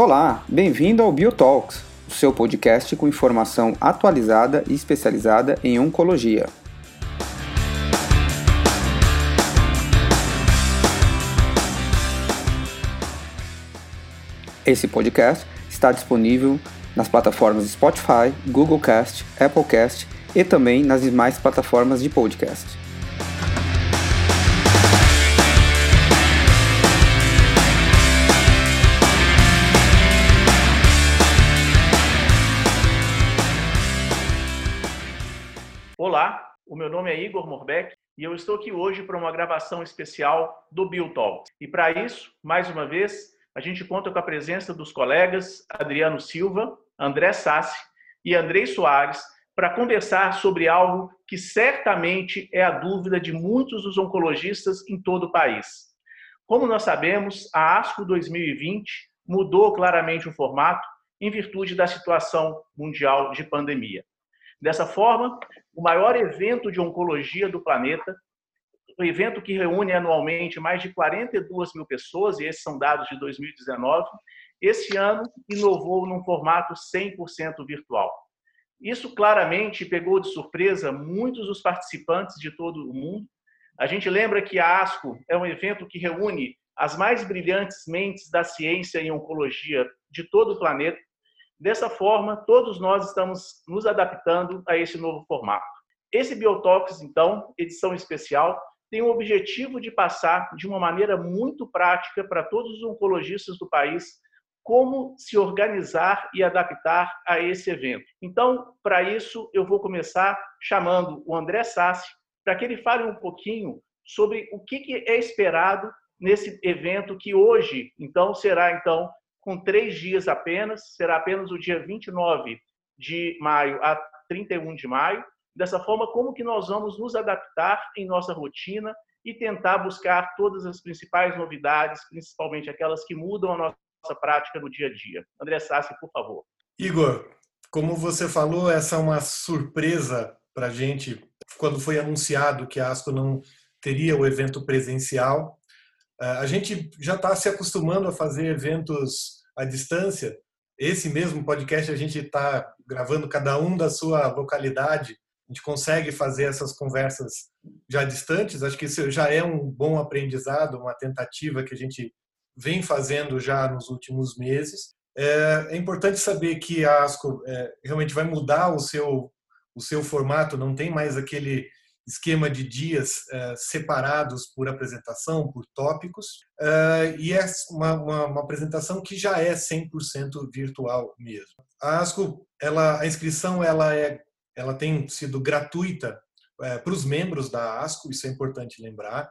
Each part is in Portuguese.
Olá, bem-vindo ao BioTalks, o seu podcast com informação atualizada e especializada em oncologia. Esse podcast está disponível nas plataformas Spotify, Google Cast, Apple Cast e também nas demais plataformas de podcast. Olá, o meu nome é Igor Morbeck e eu estou aqui hoje para uma gravação especial do BioTalk. E para isso, mais uma vez, a gente conta com a presença dos colegas Adriano Silva, André Sassi e Andrei Soares para conversar sobre algo que certamente é a dúvida de muitos dos oncologistas em todo o país. Como nós sabemos, a ASCO 2020 mudou claramente o formato em virtude da situação mundial de pandemia. Dessa forma, o maior evento de oncologia do planeta um evento que reúne anualmente mais de 42 mil pessoas, e esses são dados de 2019, esse ano inovou num formato 100% virtual. Isso claramente pegou de surpresa muitos dos participantes de todo o mundo. A gente lembra que a ASCO é um evento que reúne as mais brilhantes mentes da ciência e oncologia de todo o planeta. Dessa forma, todos nós estamos nos adaptando a esse novo formato. Esse Biotox, então, edição especial, tem o objetivo de passar de uma maneira muito prática para todos os oncologistas do país como se organizar e adaptar a esse evento. Então, para isso, eu vou começar chamando o André Sassi para que ele fale um pouquinho sobre o que é esperado nesse evento que hoje, então, será então com três dias apenas, será apenas o dia 29 de maio a 31 de maio, Dessa forma, como que nós vamos nos adaptar em nossa rotina e tentar buscar todas as principais novidades, principalmente aquelas que mudam a nossa prática no dia a dia. André Sassi, por favor. Igor, como você falou, essa é uma surpresa para a gente quando foi anunciado que a ASCO não teria o evento presencial. Eh, a gente já está se acostumando a fazer eventos à distância. Esse mesmo podcast a gente está gravando cada um da sua localidade a gente consegue fazer essas conversas já distantes. Acho que isso já é um bom aprendizado, uma tentativa que a gente vem fazendo já nos últimos meses. É, é importante saber que a ASCO é, realmente vai mudar o seu, o seu formato, não tem mais aquele esquema de dias é, separados por apresentação, por tópicos, é, e é uma, uma, uma, apresentação que já é 100% virtual mesmo. A ASCO, ela, a inscrição ela é ela tem sido gratuita é, para os membros da ASCO, isso é importante lembrar.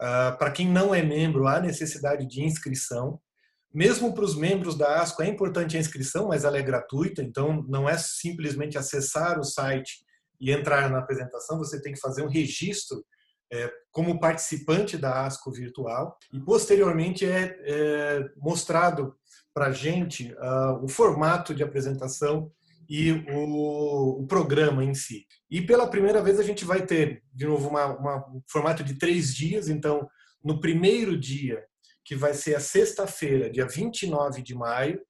Uh, para quem não é membro, há necessidade de inscrição. Mesmo para os membros da ASCO, é importante a inscrição, mas ela é gratuita, então não é simplesmente acessar o site e entrar na apresentação, você tem que fazer um registro é, como participante da ASCO virtual e posteriormente é, é mostrado para gente uh, o formato de apresentação e o, o, programa em si. E pela primeira vez a gente vai ter, de novo, uma, uma, um formato de três dias. Então, no primeiro dia, que vai ser a sexta-feira, dia 29 de maio,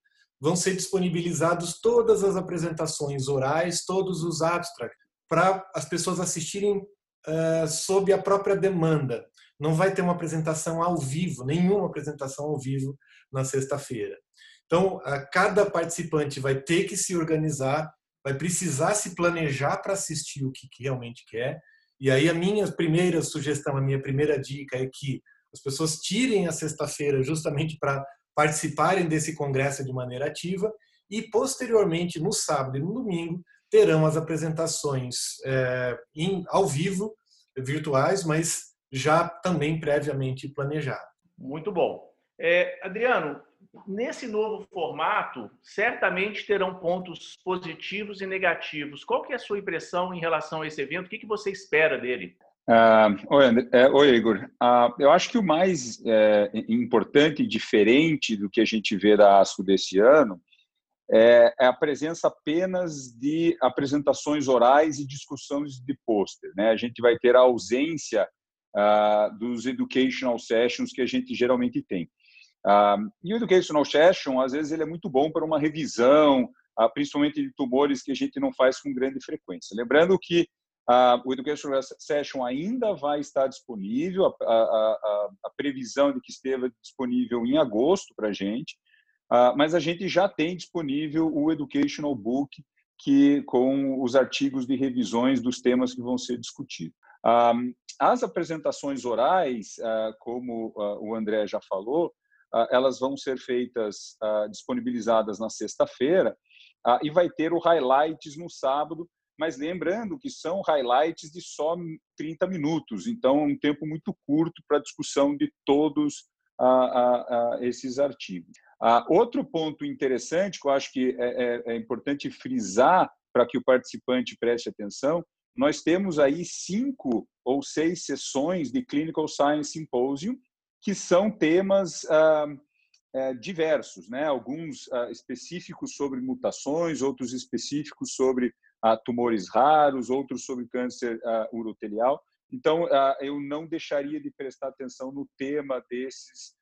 vão ser disponibilizados todas as apresentações orais, todos os abstracts, para as pessoas assistirem uh, sob a própria demanda. Não vai ter uma apresentação ao vivo, nenhuma apresentação ao vivo na sexta-feira. Então, cada participante vai ter que se organizar, vai precisar se planejar para assistir o que, realmente quer. E aí a minha primeira sugestão, a minha primeira dica é que as pessoas tirem a sexta-feira justamente para participarem desse congresso de maneira ativa e posteriormente no sábado e no domingo terão as apresentações é, em, ao vivo, virtuais, mas já também previamente planejado. Muito bom. É, Adriano, nesse novo formato, certamente terão pontos positivos e negativos. Qual que é a sua impressão em relação a esse evento? O que, que você espera dele? Uh, oi, é, oi, Igor. Uh, eu acho que o mais é, importante e diferente do que a gente vê da ASCO desse ano é, é, a presença apenas de apresentações orais e discussões de pôster. Né? A gente vai ter a ausência uh, dos educational sessions que a gente geralmente tem. Uh, e o Educational Session, às vezes, ele é muito bom para uma revisão, uh, principalmente de tumores que a gente não faz com grande frequência. Lembrando que o Educational Session ainda vai estar disponível, a, a, a, a previsão de que esteja disponível em agosto para a gente, mas a gente já tem disponível o Educational Book, que com os artigos de revisões dos temas que vão ser discutidos. As apresentações orais, como o André já falou, elas vão ser feitas, disponibilizadas na sexta-feira, e vai ter o highlights no sábado, mas lembrando que são highlights de só 30 minutos, então é um tempo muito curto para a discussão de todos esses artigos. outro ponto interessante que eu acho que é, é, é importante frisar para que o participante preste atenção, nós temos aí cinco ou seis sessões de Clinical Science Symposium, que são temas ah, é, diversos, né? alguns ah, específicos sobre mutações, outros específicos sobre ah, tumores raros, outros sobre câncer urotelial. Então, eu não deixaria de prestar atenção no tema desses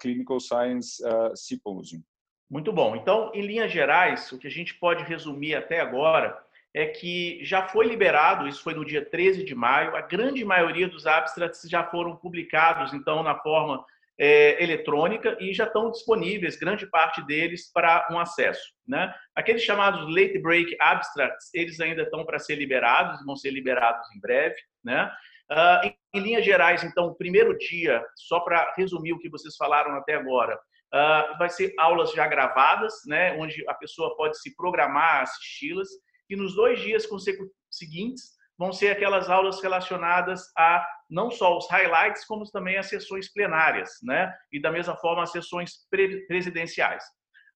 Clinical Science Symposium. Muito bom. Então, em linhas gerais, o que a gente pode resumir até agora é que já foi liberado, isso foi no dia 13 de maio, a grande maioria dos abstracts já foram publicados, então, na forma é, eletrônica e já estão disponíveis, grande parte deles, para um acesso. Né? Aqueles chamados late break abstracts, eles ainda estão para ser liberados, vão ser liberados em breve. Né? Uh, em, em, linhas gerais, então, o primeiro dia, só para resumir o que vocês falaram até agora, uh, vai ser aulas já gravadas, né? onde a pessoa pode se programar assisti-las e nos dois dias seguintes vão ser aquelas aulas relacionadas a não só os highlights, como também as sessões plenárias, né? E da mesma forma as sessões presidenciais.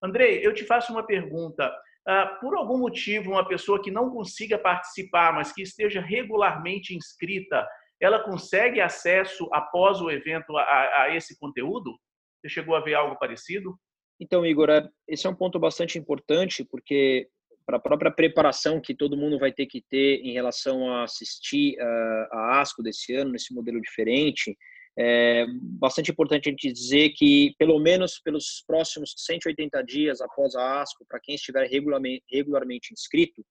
Andrei, eu te faço uma pergunta. Uh, por algum motivo, uma pessoa que não consiga participar, mas que esteja regularmente inscrita, ela consegue acesso após o evento a, a esse conteúdo? Você chegou a ver algo parecido? Então, Igor, esse é um ponto bastante importante, porque para a própria preparação que todo mundo vai ter que ter em relação a assistir uh, a ASCO desse ano, nesse modelo diferente, é bastante importante a gente dizer que, pelo menos pelos próximos 180 dias após a ASCO, para quem estiver regularmente, regularmente inscrito,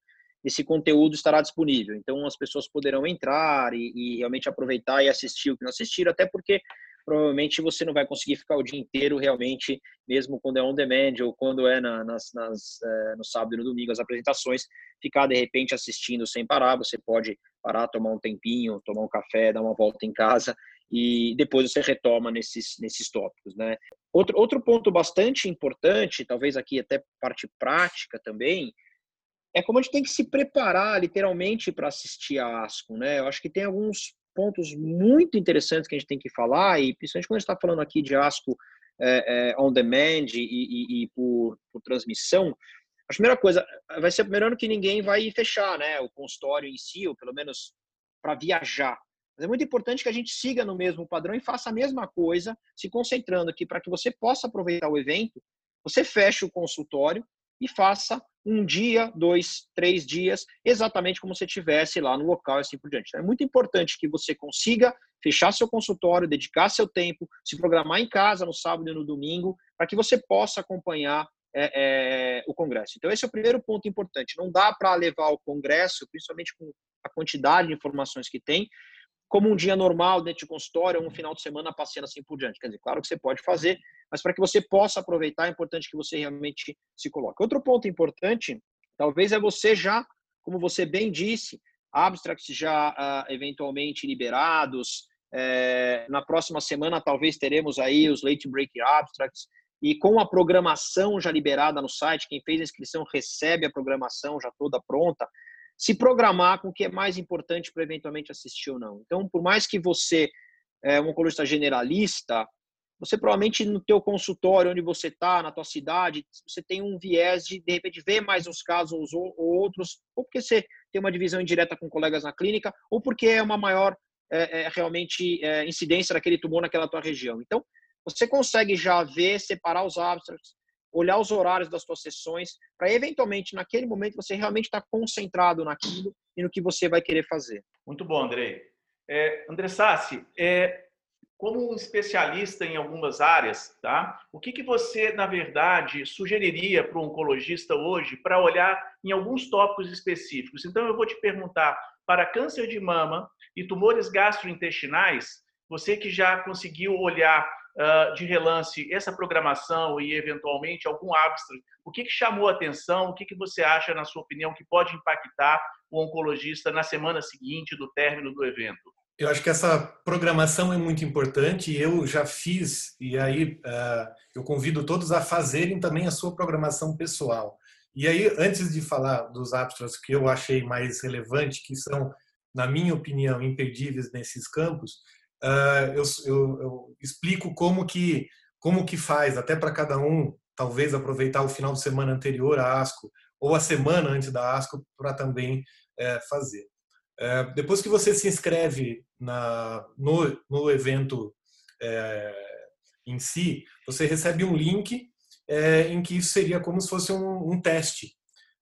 esse conteúdo estará disponível. Então, as pessoas poderão entrar e, e realmente aproveitar e assistir o que não assistiram, até porque provavelmente você não vai conseguir ficar o dia inteiro realmente, mesmo quando é on demand ou quando é na, nas, nas, é, no sábado e no domingo as apresentações, ficar de repente assistindo sem parar. Você pode parar, tomar um tempinho, tomar um café, dar uma volta em casa e depois você retoma nesses, nesses tópicos, né? Outro, outro ponto bastante importante, talvez aqui até parte prática também, é como a gente tem que se preparar literalmente para assistir a ASCO, né? Eu acho que tem alguns pontos muito interessantes que a gente tem que falar, e principalmente quando a gente está falando aqui de ASCO é, é, on demand e, e, e por, por, transmissão, a primeira coisa, vai ser o primeiro ano que ninguém vai fechar né, o consultório em si, ou pelo menos para viajar. Mas é muito importante que a gente siga no mesmo padrão e faça a mesma coisa, se concentrando aqui para que você possa aproveitar o evento, você feche o consultório e faça um dia, dois, três dias, exatamente como se estivesse lá no local e assim por diante. É muito importante que você consiga fechar seu consultório, dedicar seu tempo, se programar em casa no sábado e no domingo, para que você possa acompanhar é, é, o congresso. Então, esse é o primeiro ponto importante. Não dá para levar o congresso, principalmente com a quantidade de informações que tem, como um dia normal dentro de consultório, um final de semana passeando assim por diante. Quer dizer, claro que você pode fazer, mas para que você possa aproveitar, é importante que você realmente se coloque. Outro ponto importante, talvez é você já, como você bem disse, abstracts já uh, eventualmente liberados. É, na próxima semana, talvez teremos aí os late break abstracts. E com a programação já liberada no site, quem fez a inscrição recebe a programação já toda pronta se programar com o que é mais importante para eventualmente assistir ou não. Então, por mais que você é um oncologista generalista, você provavelmente no teu consultório, onde você está, na tua cidade, você tem um viés de, de repente, ver mais uns casos ou, ou outros, ou porque você tem uma divisão indireta com colegas na clínica, ou porque é uma maior é, é, realmente é, incidência daquele tumor naquela tua região. Então, você consegue já ver, separar os abstracts, olhar os horários das suas sessões, para eventualmente, naquele momento, você realmente estar tá concentrado naquilo e no que você vai querer fazer. Muito bom, Andrei. É, André Sassi, é, como um especialista em algumas áreas, tá? O que, que você, na verdade, sugeriria para o oncologista hoje para olhar em alguns tópicos específicos? Então, eu vou te perguntar para câncer de mama e tumores gastrointestinais, você que já conseguiu olhar de relance essa programação e, eventualmente, algum abstract, o que, que chamou a atenção? O que, que você acha, na sua opinião, que pode impactar o oncologista na semana seguinte do término do evento? Eu acho que essa programação é muito importante. Eu já fiz, e aí uh, eu convido todos a fazerem também a sua programação pessoal. E aí, antes de falar dos abstracts que eu achei mais relevante, que são, na minha opinião, imperdíveis nesses campos, uh, eu, eu, eu, explico como que como que faz, até para cada um, talvez aproveitar o final de semana anterior à ASCO ou a semana antes da ASCO para também é, fazer. É, depois que você se inscreve na, no, no evento é, em si, você recebe um link em que isso seria como se fosse um, um teste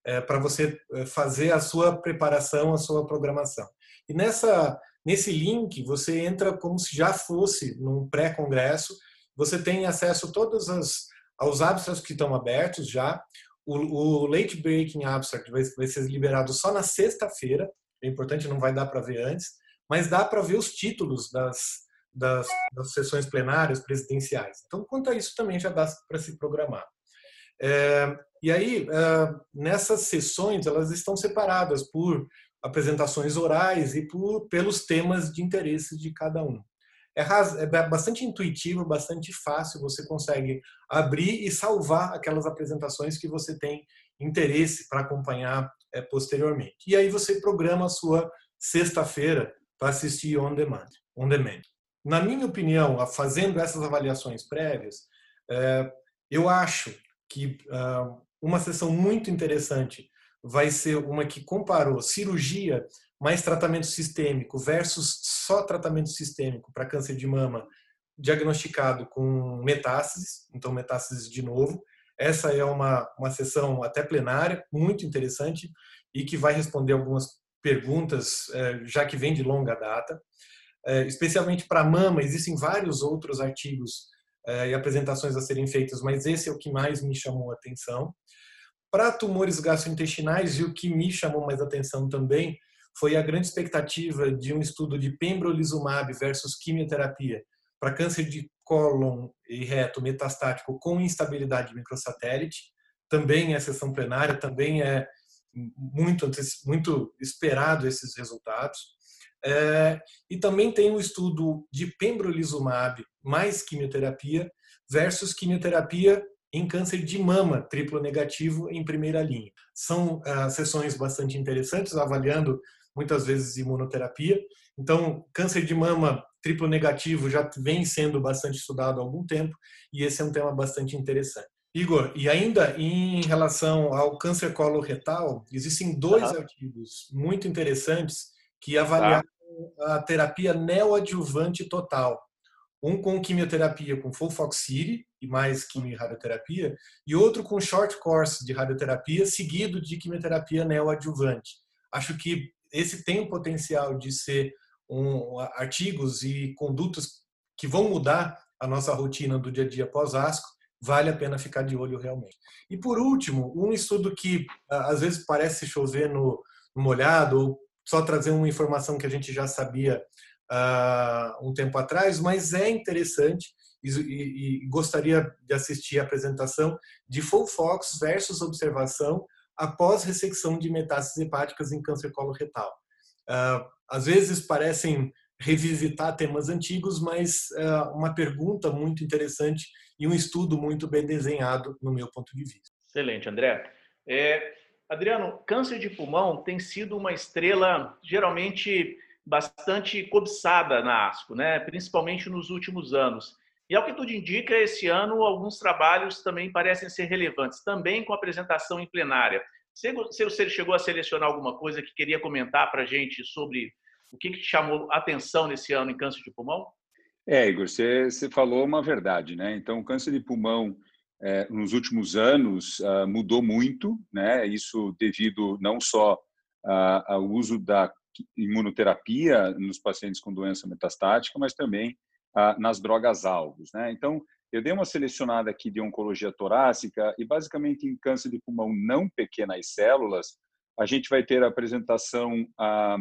é, para você fazer a sua preparação, a sua programação. E nessa nesse link você entra como se já fosse num pré-congresso. Você tem acesso a todos as, aos abstracts que estão abertos já. O, o late breaking abstract vai, vai ser liberado só na sexta-feira. É importante, não vai dar para ver antes, mas dá para ver os títulos das, das, das, sessões plenárias presidenciais. Então, quanto a isso, também já dá para se programar. É, e aí, é, nessas sessões, elas estão separadas por apresentações orais e por, pelos temas de interesse de cada um. É, é bastante intuitivo, bastante fácil, você consegue abrir e salvar aquelas apresentações que você tem interesse para acompanhar é, posteriormente. E aí você programa a sua sexta-feira para assistir on demand, on demand. Na minha opinião, fazendo essas avaliações prévias, é, eu acho que ah, uma sessão muito interessante vai ser uma que comparou cirurgia mais tratamento sistêmico versus só tratamento sistêmico para câncer de mama diagnosticado com metástases, então metástases de novo. Essa é uma, uma sessão até plenária, muito interessante, e que vai responder algumas perguntas, é, já que vem de longa data. É, especialmente para mama, existem vários outros artigos é, e apresentações a serem feitas, mas esse é o que mais me chamou a atenção. Para tumores gastrointestinais, e o que me chamou mais atenção também, foi a grande expectativa de um estudo de pembrolizumab versus quimioterapia para câncer de cólon e reto metastático com instabilidade microsatélite. Também é sessão plenária, também é muito, muito esperado esses resultados. É, e também tem um estudo de pembrolizumab mais quimioterapia versus quimioterapia em câncer de mama triplo negativo em primeira linha. São ah, sessões bastante interessantes, avaliando muitas vezes imunoterapia. Então, câncer de mama triplo negativo já vem sendo bastante estudado há algum tempo e esse é um tema bastante interessante. Igor, e ainda em relação ao câncer coloretal, existem dois ah. artigos muito interessantes que avaliaram ah. a terapia neoadjuvante total. Um com quimioterapia com Folfoxiri e mais quimio-radioterapia, e outro com short course de radioterapia, seguido de quimioterapia neoadjuvante. Acho que esse tem o potencial de ser um, artigos e condutas que vão mudar a nossa rotina do dia a dia pós-asco, vale a pena ficar de olho realmente. E por último, um estudo que às vezes parece chover no molhado, ou só trazer uma informação que a gente já sabia uh, um tempo atrás, mas é interessante e, e, e, gostaria de assistir a apresentação de Full Fox versus observação após ressecção de metástases hepáticas em câncer coloretal. Uh, às vezes parecem revisitar temas antigos, mas uh, uma pergunta muito interessante e um estudo muito bem desenhado no meu ponto de vista. Excelente, André. É, Adriano, câncer de pulmão tem sido uma estrela geralmente bastante cobiçada na ASCO, né? principalmente nos últimos anos. E ao que tudo indica, esse ano alguns trabalhos também parecem ser relevantes, também com apresentação em plenária. Você chegou a selecionar alguma coisa que queria comentar para a gente sobre o que, te chamou atenção nesse ano em câncer de pulmão? É, Igor, você, você falou uma verdade, né? Então, o câncer de pulmão é, nos últimos anos uh, mudou muito, né? Isso devido não só uh, ao uso da imunoterapia nos pacientes com doença metastática, mas também nas drogas alvos. Né? Então, eu dei uma selecionada aqui de oncologia torácica e, basicamente, em câncer de pulmão não pequenas células, a gente vai ter a apresentação ah,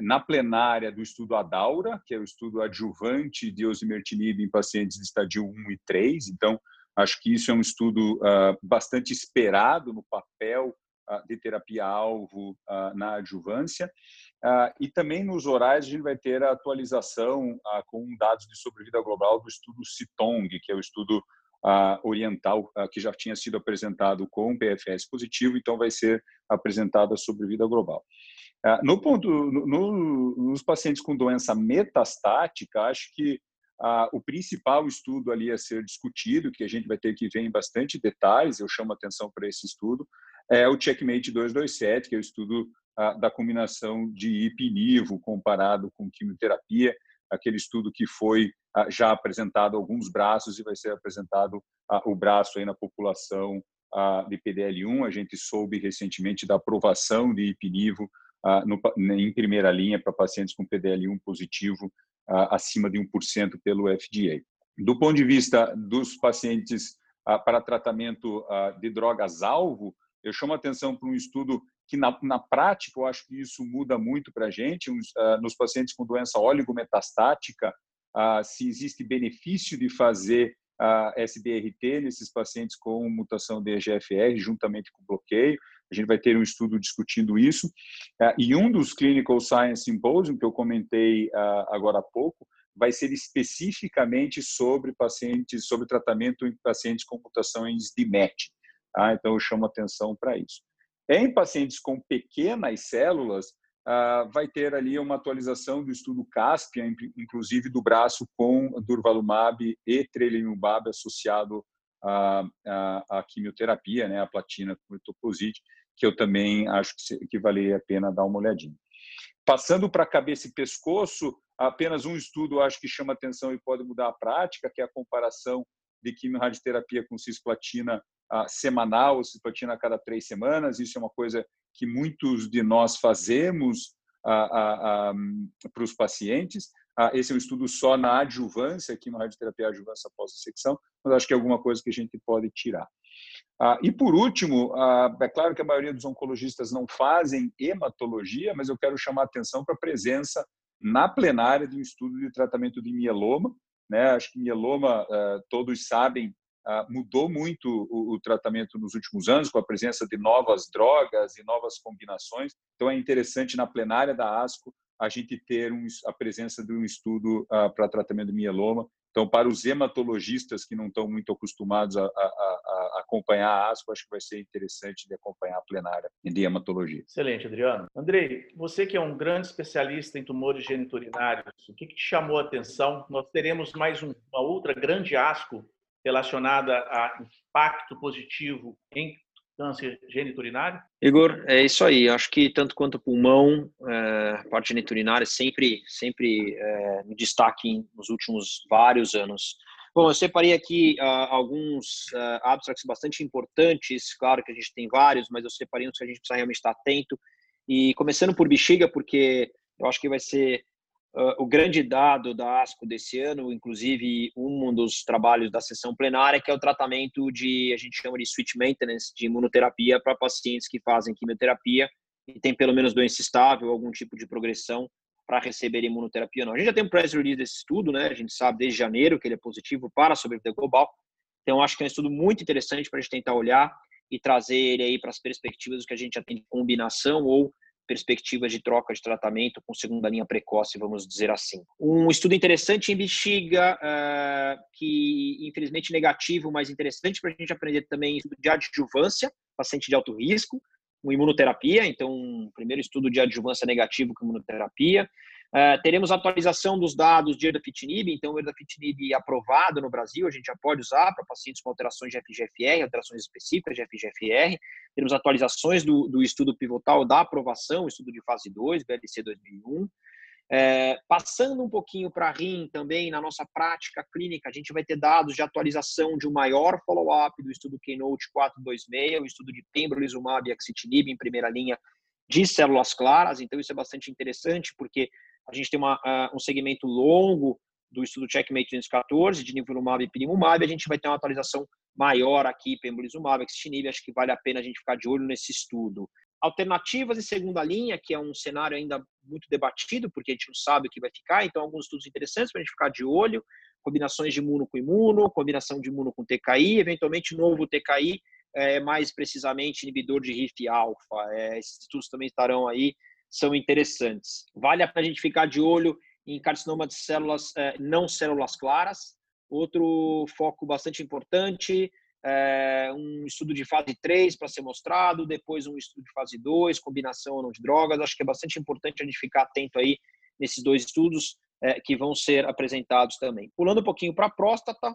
na plenária do estudo ADAURA, que é o estudo adjuvante de osimertinib em pacientes de estadio 1 e 3. Então, acho que isso é um estudo ah, bastante esperado no papel ah, de terapia-alvo ah, na adjuvância. Ah, e também nos orais a gente vai ter a atualização ah, com dados de sobrevida global do estudo CITONG, que é o estudo ah, oriental que já tinha sido apresentado com PFS positivo, então vai ser apresentada a sobrevida global. No ponto, no, nos pacientes com doença metastática, acho que o principal estudo ali a ser discutido, que a gente vai ter que ver em bastante detalhes, eu chamo atenção para esse estudo, é o Checkmate 227, que é o estudo da combinação de ipinivo comparado com quimioterapia, aquele estudo que foi já apresentado alguns braços e vai ser apresentado o braço aí na população de PDL1. A gente soube recentemente da aprovação de ipinivo em primeira linha para pacientes com PDL1 positivo acima de 1% pelo FDA. Do ponto de vista dos pacientes para tratamento de drogas-alvo, eu chamo a atenção para um estudo que na, na prática eu acho que isso muda muito para a gente, uh, nos pacientes com doença oligometastática, uh, se existe benefício de fazer a uh, SBRT nesses pacientes com mutação de EGFR juntamente com bloqueio. A gente vai ter um estudo discutindo isso. E um dos Clinical Science Symposium que eu comentei agora há pouco vai ser especificamente sobre pacientes, sobre tratamento em pacientes com mutações de MET. Tá? Então eu chamo atenção para isso. Em pacientes com pequenas células, ah, vai ter ali uma atualização do estudo CASPIA, inclusive do braço com durvalumab e trelimumab associado à, à, à, quimioterapia, né, a platina com etoposide, que eu também acho que, que vale a pena dar uma olhadinha. Passando para cabeça e pescoço, apenas um estudo acho que chama atenção e pode mudar a prática, que é a comparação de quimio-radioterapia com cisplatina uh, semanal, cisplatina a cada três semanas. Isso é uma coisa que muitos de nós fazemos uh, uh, para os pacientes. esse é um estudo só na adjuvância, aqui no radioterapia adjuvância após a secção, mas acho que é alguma coisa que a gente pode tirar. e por último, é claro que a maioria dos oncologistas não fazem hematologia, mas eu quero chamar a atenção para a presença na plenária de um estudo de tratamento de mieloma. Né? Acho que mieloma, todos sabem, ah, mudou muito o, tratamento nos últimos anos, com a presença de novas drogas e novas combinações. Então, é interessante na plenária da ASCO a gente ter um, a presença de um estudo uh, para tratamento de mieloma. Então, para os hematologistas que não estão muito acostumados a, a, a, acompanhar a ASCO, acho que vai ser interessante de acompanhar a plenária de hematologia. Excelente, Adriano. Andrei, você que é um grande especialista em tumores geniturinários, o que, que te chamou a atenção? Nós teremos mais um, uma outra grande ASCO relacionada a impacto positivo em câncer geniturinário? Igor, é isso aí. Acho que tanto quanto pulmão, é, parte geniturinária sempre, sempre é, no destaque nos últimos vários anos. Bom, eu separei aqui uh, alguns uh, abstracts bastante importantes. Claro que a gente tem vários, mas eu separei uns que a gente precisa realmente estar atento. E começando por bexiga, porque eu acho que vai ser Uh, o grande dado da ASCO desse ano, inclusive um dos trabalhos da sessão plenária, que é o tratamento de, a gente chama de switch maintenance, de imunoterapia para pacientes que fazem quimioterapia e tem pelo menos doença estável, algum tipo de progressão para receber imunoterapia não. A gente já tem um press release desse estudo, né? A gente sabe desde janeiro que ele é positivo para a sobrevida global. Então, acho que é um estudo muito interessante para a gente tentar olhar e trazer ele aí para as perspectivas do que a gente já tem de combinação ou perspectivas de troca de tratamento com segunda linha precoce, vamos dizer assim. Um estudo interessante em bexiga, uh, que infelizmente negativo, mas interessante para a gente aprender também estudo de adjuvância, paciente de alto risco, com imunoterapia, então primeiro estudo de adjuvância negativo com imunoterapia. Uh, teremos atualização dos dados de erdafitinib, então o erdafitinib aprovado no Brasil, a gente já pode usar para pacientes com alterações de FGFR, alterações específicas de FGFR. Teremos atualizações do, do estudo pivotal da aprovação, estudo de fase 2, BLC 2001. É, passando um pouquinho para RIM também, na nossa prática clínica, a gente vai ter dados de atualização de um maior follow-up do estudo Keynote 426, o estudo de pembrolizumab e axitinib em primeira linha de células claras, então isso é bastante interessante, porque a gente tem uma, uh, um segmento longo do estudo Checkmate 214, de nivolumab e pilimumab, a gente vai ter uma atualização maior aqui, pembrolizumab, extinib, acho que vale a pena a gente ficar de olho nesse estudo. Alternativas em segunda linha, que é um cenário ainda muito debatido, porque a gente não sabe o que vai ficar, então alguns estudos interessantes para a gente ficar de olho, combinações de imuno com imuno, combinação de imuno com TKI, eventualmente novo TKI, é, mais precisamente inibidor de RIF-alfa. É, esses estudos também estarão aí, são interessantes. Vale a pena a gente ficar de olho em carcinoma de células é, não células claras. Outro foco bastante importante, é, um estudo de fase 3 para ser mostrado, depois um estudo de fase 2, combinação ou não de drogas. Acho que é bastante importante a gente ficar atento aí nesses dois estudos é, que vão ser apresentados também. Pulando um pouquinho para a próstata,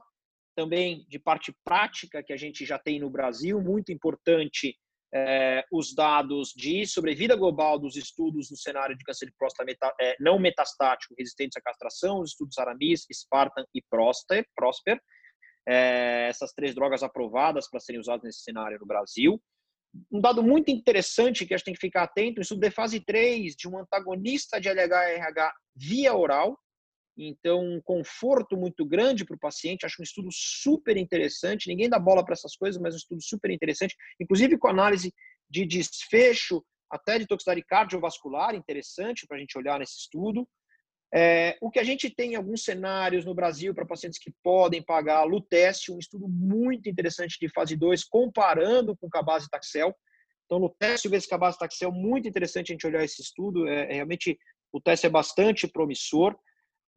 também de parte prática que a gente já tem no Brasil, muito importante é, os dados de sobrevida global dos estudos no cenário de câncer de próstata meta, é, não metastático resistentes à castração, os estudos Aramis, Spartan e Prosper, Prosper é, essas três drogas aprovadas para serem usadas nesse cenário no Brasil. Um dado muito interessante que a gente tem que ficar atento, o estudo de fase 3 de um antagonista de LH-RH via oral, então um conforto muito grande para o paciente. Acho um estudo super interessante. Ninguém dá bola para essas coisas, mas um estudo super interessante, inclusive com análise de desfecho até de toxicidade cardiovascular, interessante para a gente olhar nesse estudo. É, o que a gente tem em alguns cenários no Brasil para pacientes que podem pagar Luteste, um estudo muito interessante de fase 2, comparando com Cabaz e Taxel. Então, Luteste vezes Cabaz e Taxel, muito interessante a gente olhar esse estudo. É, realmente, o teste é bastante promissor.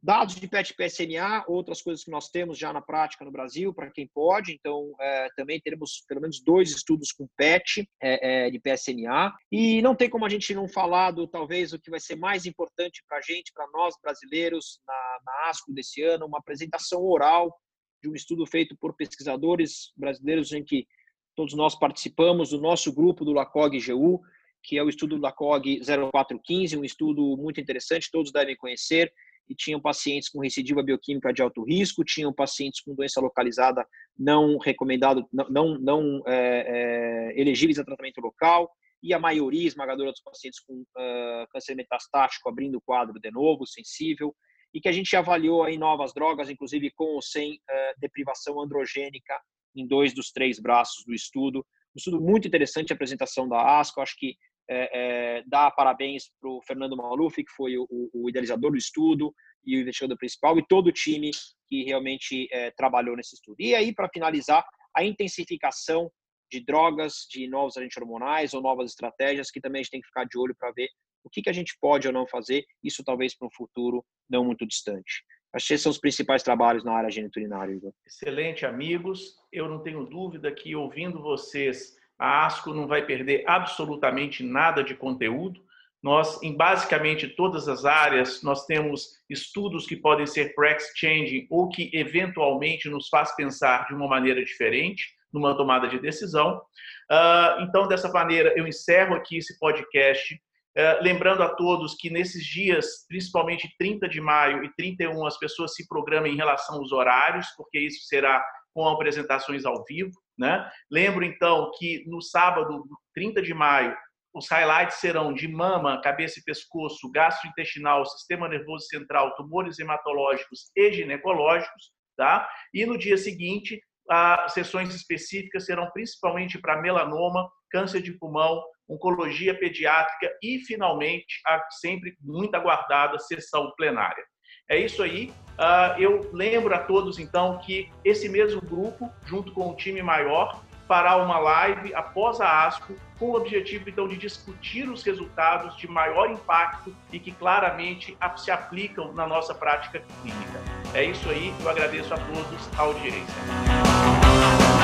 Dados de PET-PSMA, outras coisas que nós temos já na prática no Brasil, para quem pode. Então, é, também teremos pelo menos dois estudos com PET é, é, de PSMA. E não tem como a gente não falar do, talvez, o que vai ser mais importante para a gente, para nós brasileiros, na, na ASCO desse ano, uma apresentação oral de um estudo feito por pesquisadores brasileiros em que todos nós participamos, do nosso grupo do LACOG-GU, que é o estudo LACOG 0415, um estudo muito interessante, todos devem conhecer, e tinham pacientes com recidiva bioquímica de alto risco, tinham pacientes com doença localizada não recomendado, não, não, não é, é, elegíveis a tratamento local, e a maioria esmagadora dos pacientes com uh, câncer metastático abrindo o quadro de novo, sensível, e que a gente avaliou aí novas drogas, inclusive com ou sem uh, deprivação androgênica em dois dos três braços do estudo. Um estudo muito interessante, a apresentação da ASCO, acho que é, é, dar parabéns para o Fernando Maluf, que foi o, o, idealizador do estudo e o investigador principal, e todo o time que realmente é, trabalhou nesse estudo. E aí, para finalizar, a intensificação de drogas, de novos agentes hormonais ou novas estratégias, que também a gente tem que ficar de olho para ver o que, que a gente pode ou não fazer, isso talvez para um futuro não muito distante. Acho que esses são os principais trabalhos na área geniturinária, Igor. Excelente, amigos. Eu não tenho dúvida que ouvindo vocês a ASCO não vai perder absolutamente nada de conteúdo. Nós, em basicamente todas as áreas, nós temos estudos que podem ser practice-changing ou que eventualmente nos faz pensar de uma maneira diferente numa tomada de decisão. Ah, então, dessa maneira, eu encerro aqui esse podcast. Ah, lembrando a todos que nesses dias, principalmente 30 de maio e 31, as pessoas se programem em relação aos horários, porque isso será com apresentações ao vivo. Né? Lembro então que no sábado, 30 de maio, os highlights serão de mama, cabeça e pescoço, gastrointestinal, sistema nervoso central, tumores hematológicos e ginecológicos, tá? E no dia seguinte, sessões específicas serão principalmente para melanoma, câncer de pulmão, oncologia pediátrica e, finalmente, a sempre muito aguardada sessão plenária. É isso aí. Uh, eu lembro a todos, então, que esse mesmo grupo, junto com o time maior, fará uma live após a ASCO, com o objetivo, então, de discutir os resultados de maior impacto e que claramente se aplicam na nossa prática clínica. É isso aí. Eu agradeço a todos a audiência.